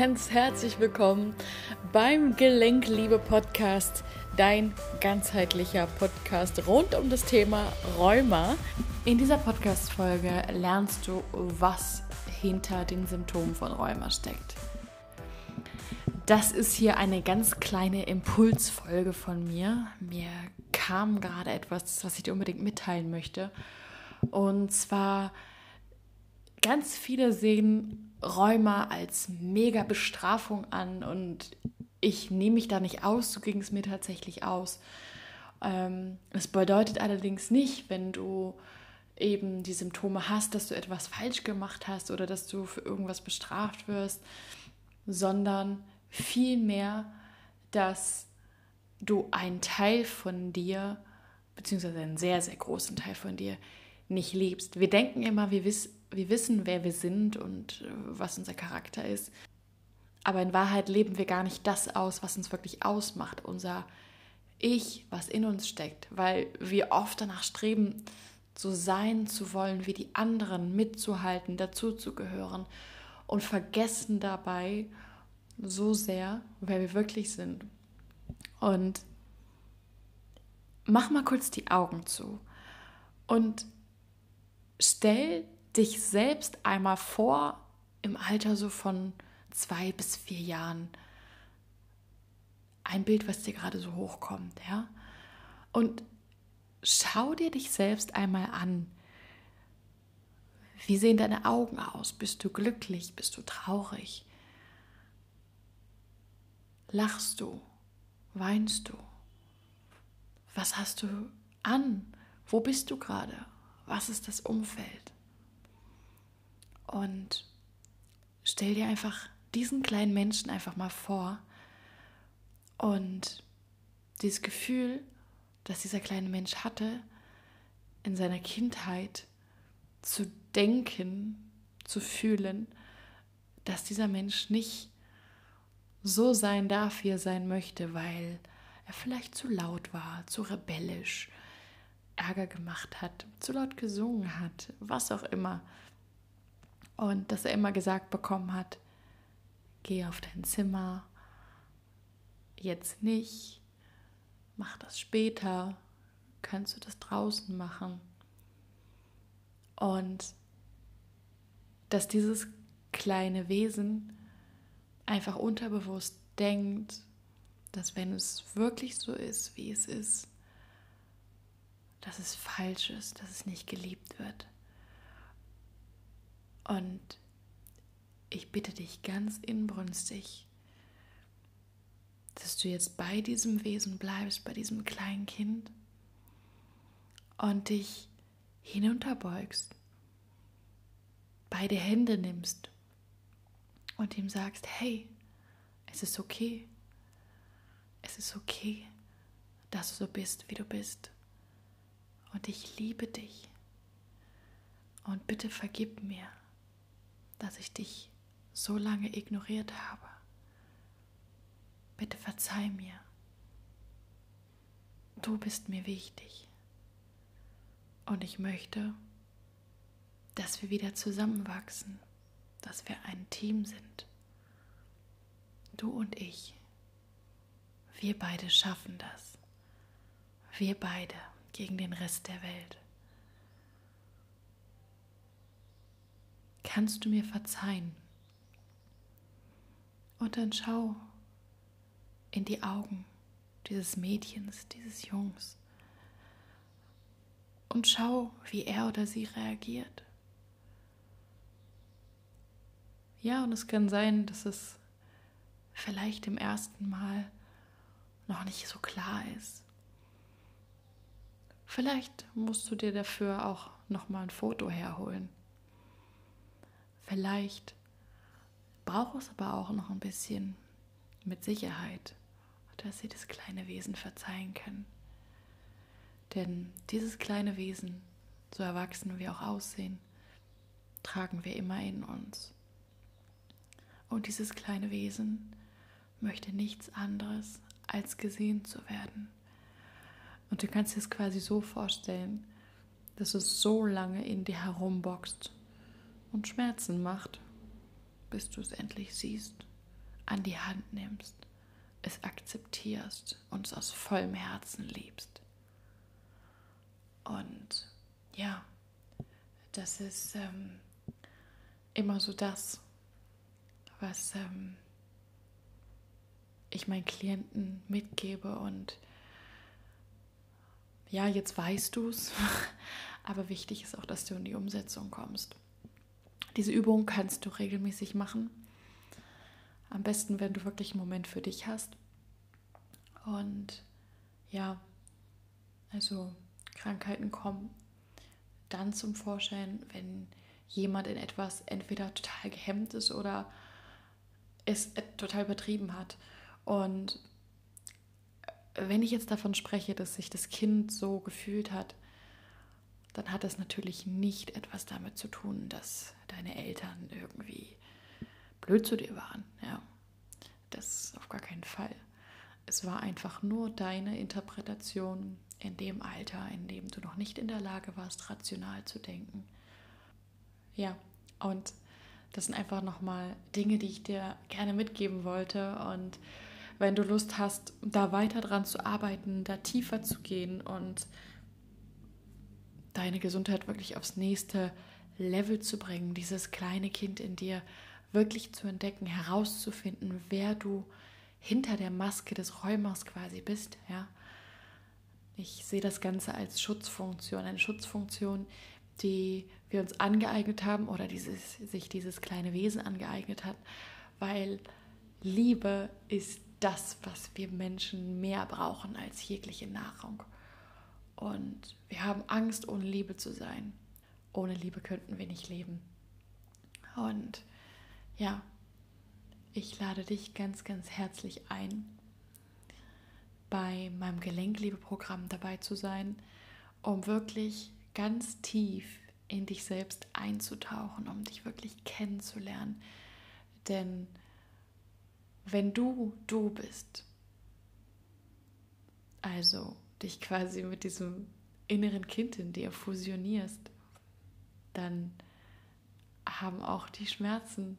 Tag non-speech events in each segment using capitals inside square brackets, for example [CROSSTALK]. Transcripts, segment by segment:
ganz herzlich willkommen beim Gelenkliebe Podcast, dein ganzheitlicher Podcast rund um das Thema Rheuma. In dieser Podcast-Folge lernst du, was hinter den Symptomen von Rheuma steckt. Das ist hier eine ganz kleine Impulsfolge von mir. Mir kam gerade etwas, was ich dir unbedingt mitteilen möchte. Und zwar ganz viele sehen Rheuma als mega Bestrafung an und ich nehme mich da nicht aus, so ging es mir tatsächlich aus. Ähm, es bedeutet allerdings nicht, wenn du eben die Symptome hast, dass du etwas falsch gemacht hast oder dass du für irgendwas bestraft wirst, sondern vielmehr, dass du einen Teil von dir, beziehungsweise einen sehr, sehr großen Teil von dir, nicht liebst. Wir denken immer, wir, wiss, wir wissen, wer wir sind und äh, was unser Charakter ist. Aber in Wahrheit leben wir gar nicht das aus, was uns wirklich ausmacht, unser Ich, was in uns steckt, weil wir oft danach streben, so sein zu wollen wie die anderen, mitzuhalten, dazuzugehören und vergessen dabei so sehr, wer wir wirklich sind. Und mach mal kurz die Augen zu und stell dich selbst einmal vor im Alter so von zwei bis vier Jahren. Ein Bild, was dir gerade so hochkommt, ja. Und schau dir dich selbst einmal an. Wie sehen deine Augen aus? Bist du glücklich? Bist du traurig? Lachst du? Weinst du? Was hast du an? Wo bist du gerade? Was ist das Umfeld? Und stell dir einfach diesen kleinen Menschen einfach mal vor und dieses Gefühl, das dieser kleine Mensch hatte, in seiner Kindheit zu denken, zu fühlen, dass dieser Mensch nicht so sein darf, wie er sein möchte, weil er vielleicht zu laut war, zu rebellisch, Ärger gemacht hat, zu laut gesungen hat, was auch immer. Und dass er immer gesagt bekommen hat, geh auf dein Zimmer, jetzt nicht, mach das später, kannst du das draußen machen. Und dass dieses kleine Wesen einfach unterbewusst denkt, dass wenn es wirklich so ist, wie es ist, dass es falsch ist, dass es nicht geliebt wird. Und ich bitte dich ganz inbrünstig, dass du jetzt bei diesem Wesen bleibst, bei diesem kleinen Kind und dich hinunterbeugst, beide Hände nimmst und ihm sagst, hey, es ist okay, es ist okay, dass du so bist, wie du bist. Und ich liebe dich. Und bitte vergib mir, dass ich dich so lange ignoriert habe. Bitte verzeih mir. Du bist mir wichtig. Und ich möchte, dass wir wieder zusammenwachsen, dass wir ein Team sind. Du und ich. Wir beide schaffen das. Wir beide gegen den Rest der Welt. Kannst du mir verzeihen? Und dann schau in die Augen dieses Mädchens, dieses Jungs. Und schau, wie er oder sie reagiert. Ja, und es kann sein, dass es vielleicht im ersten Mal noch nicht so klar ist. Vielleicht musst du dir dafür auch noch mal ein Foto herholen. Vielleicht braucht es aber auch noch ein bisschen mit Sicherheit, dass sie das kleine Wesen verzeihen können. Denn dieses kleine Wesen, so erwachsen wir auch aussehen, tragen wir immer in uns. Und dieses kleine Wesen möchte nichts anderes, als gesehen zu werden. Und du kannst es quasi so vorstellen, dass es so lange in dir herumboxt und Schmerzen macht, bis du es endlich siehst, an die Hand nimmst, es akzeptierst und es aus vollem Herzen liebst. Und ja, das ist ähm, immer so das, was ähm, ich meinen Klienten mitgebe. Und ja, jetzt weißt du es, [LAUGHS] aber wichtig ist auch, dass du in die Umsetzung kommst. Diese Übung kannst du regelmäßig machen. Am besten, wenn du wirklich einen Moment für dich hast. Und ja, also Krankheiten kommen dann zum Vorschein, wenn jemand in etwas entweder total gehemmt ist oder es total übertrieben hat. Und wenn ich jetzt davon spreche, dass sich das Kind so gefühlt hat, dann hat das natürlich nicht etwas damit zu tun, dass deine Eltern irgendwie blöd zu dir waren. Ja, das auf gar keinen Fall. Es war einfach nur deine Interpretation in dem Alter, in dem du noch nicht in der Lage warst, rational zu denken. Ja, und das sind einfach nochmal Dinge, die ich dir gerne mitgeben wollte. Und wenn du Lust hast, da weiter dran zu arbeiten, da tiefer zu gehen und deine Gesundheit wirklich aufs nächste Level zu bringen, dieses kleine Kind in dir wirklich zu entdecken, herauszufinden, wer du hinter der Maske des Räumers quasi bist, ja. Ich sehe das Ganze als Schutzfunktion, eine Schutzfunktion, die wir uns angeeignet haben oder dieses, sich dieses kleine Wesen angeeignet hat, weil Liebe ist das, was wir Menschen mehr brauchen als jegliche Nahrung. Und wir haben Angst, ohne Liebe zu sein. Ohne Liebe könnten wir nicht leben. Und ja, ich lade dich ganz, ganz herzlich ein, bei meinem Gelenkliebe-Programm dabei zu sein, um wirklich ganz tief in dich selbst einzutauchen, um dich wirklich kennenzulernen. Denn wenn du du bist, also dich quasi mit diesem inneren Kind in dir fusionierst, dann haben auch die Schmerzen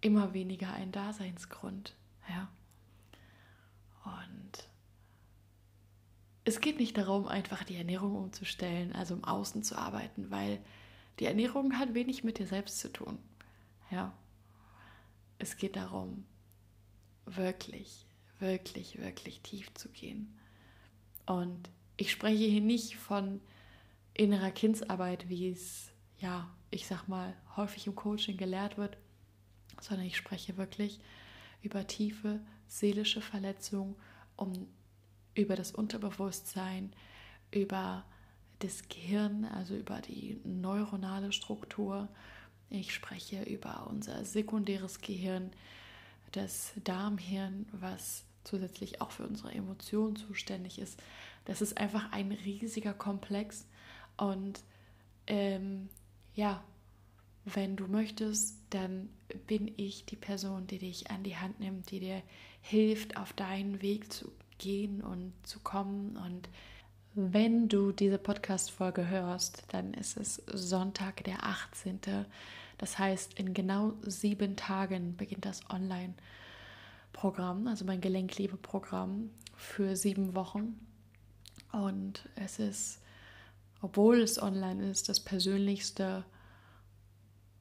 immer weniger einen Daseinsgrund. Ja. Und es geht nicht darum, einfach die Ernährung umzustellen, also im Außen zu arbeiten, weil die Ernährung hat wenig mit dir selbst zu tun. Ja. Es geht darum, wirklich, wirklich, wirklich tief zu gehen. Und ich spreche hier nicht von innerer Kindsarbeit, wie es, ja, ich sag mal, häufig im Coaching gelehrt wird, sondern ich spreche wirklich über tiefe seelische Verletzungen, um über das Unterbewusstsein, über das Gehirn, also über die neuronale Struktur. Ich spreche über unser sekundäres Gehirn, das Darmhirn, was zusätzlich auch für unsere Emotionen zuständig ist. Das ist einfach ein riesiger Komplex. Und ähm, ja, wenn du möchtest, dann bin ich die Person, die dich an die Hand nimmt, die dir hilft, auf deinen Weg zu gehen und zu kommen. Und wenn du diese Podcast-Folge hörst, dann ist es Sonntag, der 18. Das heißt, in genau sieben Tagen beginnt das Online-Programm, also mein Gelenkliebe-Programm für sieben Wochen. Und es ist, obwohl es online ist, das persönlichste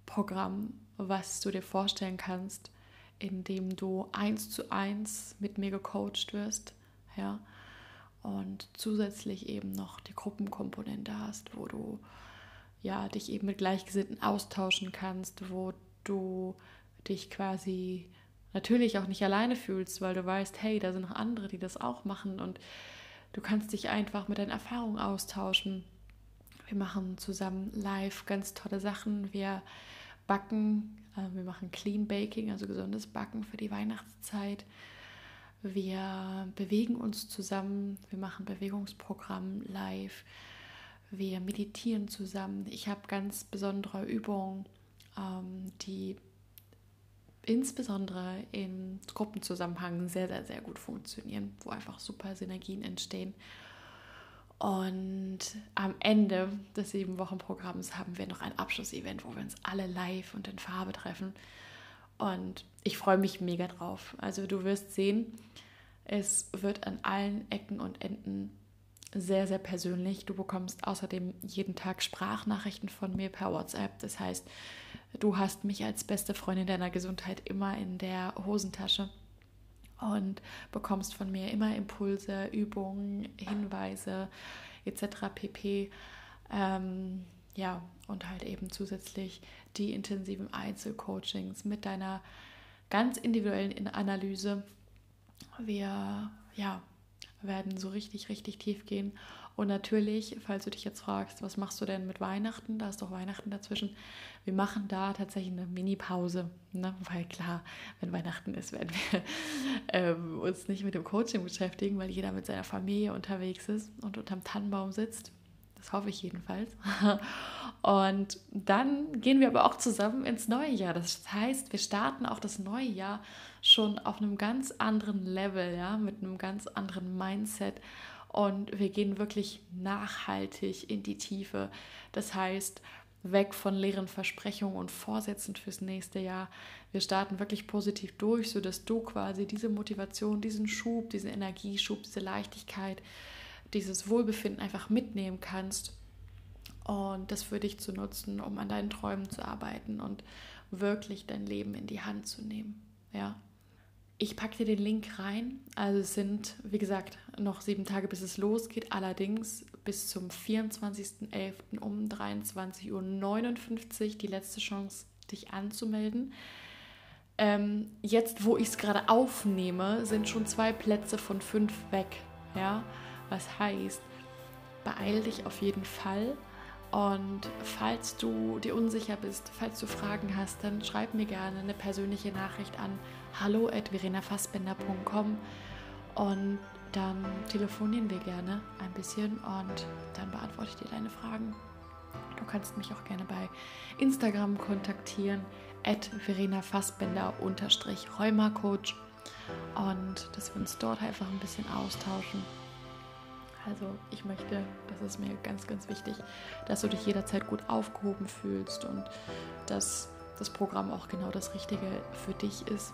Programm, was du dir vorstellen kannst, in dem du eins zu eins mit mir gecoacht wirst, ja, und zusätzlich eben noch die Gruppenkomponente hast, wo du ja dich eben mit Gleichgesinnten austauschen kannst, wo du dich quasi natürlich auch nicht alleine fühlst, weil du weißt, hey, da sind noch andere, die das auch machen und du kannst dich einfach mit deinen Erfahrungen austauschen. Wir machen zusammen live ganz tolle Sachen. Wir backen, äh, wir machen Clean Baking, also gesundes Backen für die Weihnachtszeit. Wir bewegen uns zusammen, wir machen Bewegungsprogramm live, wir meditieren zusammen. Ich habe ganz besondere Übungen, ähm, die insbesondere im Gruppenzusammenhang sehr, sehr, sehr gut funktionieren, wo einfach super Synergien entstehen. Und am Ende des sieben Wochen Programms haben wir noch ein Abschlussevent, wo wir uns alle live und in Farbe treffen. Und ich freue mich mega drauf. Also du wirst sehen, es wird an allen Ecken und Enden sehr, sehr persönlich. Du bekommst außerdem jeden Tag Sprachnachrichten von mir per WhatsApp. Das heißt, du hast mich als beste Freundin deiner Gesundheit immer in der Hosentasche und bekommst von mir immer Impulse, Übungen, Hinweise etc. pp. Ähm, ja, und halt eben zusätzlich die intensiven Einzelcoachings mit deiner ganz individuellen Analyse. Wir ja, werden so richtig, richtig tief gehen. Und natürlich, falls du dich jetzt fragst, was machst du denn mit Weihnachten? Da ist doch Weihnachten dazwischen. Wir machen da tatsächlich eine Mini-Pause. Ne? Weil klar, wenn Weihnachten ist, werden wir [LAUGHS] ähm, uns nicht mit dem Coaching beschäftigen, weil jeder mit seiner Familie unterwegs ist und unterm Tannenbaum sitzt. Das hoffe ich jedenfalls. [LAUGHS] Und dann gehen wir aber auch zusammen ins neue Jahr. Das heißt, wir starten auch das neue Jahr schon auf einem ganz anderen Level, ja, mit einem ganz anderen Mindset. Und wir gehen wirklich nachhaltig in die Tiefe. Das heißt, weg von leeren Versprechungen und Vorsätzen fürs nächste Jahr. Wir starten wirklich positiv durch, sodass du quasi diese Motivation, diesen Schub, diesen Energieschub, diese Leichtigkeit, dieses Wohlbefinden einfach mitnehmen kannst und das für dich zu nutzen, um an deinen Träumen zu arbeiten und wirklich dein Leben in die Hand zu nehmen. Ja. Ich packe dir den Link rein. Also es sind, wie gesagt, noch sieben Tage, bis es losgeht. Allerdings bis zum 24.11. um 23.59 Uhr die letzte Chance, dich anzumelden. Ähm, jetzt, wo ich es gerade aufnehme, sind schon zwei Plätze von fünf weg. Ja, was heißt, beeil dich auf jeden Fall. Und falls du dir unsicher bist, falls du Fragen hast, dann schreib mir gerne eine persönliche Nachricht an hallo at verenafassbender.com und dann telefonieren wir gerne ein bisschen und dann beantworte ich dir deine Fragen. Du kannst mich auch gerne bei Instagram kontaktieren, at Verena Fassbender und dass wir uns dort einfach ein bisschen austauschen. Also ich möchte, das ist mir ganz, ganz wichtig, dass du dich jederzeit gut aufgehoben fühlst und dass das Programm auch genau das Richtige für dich ist.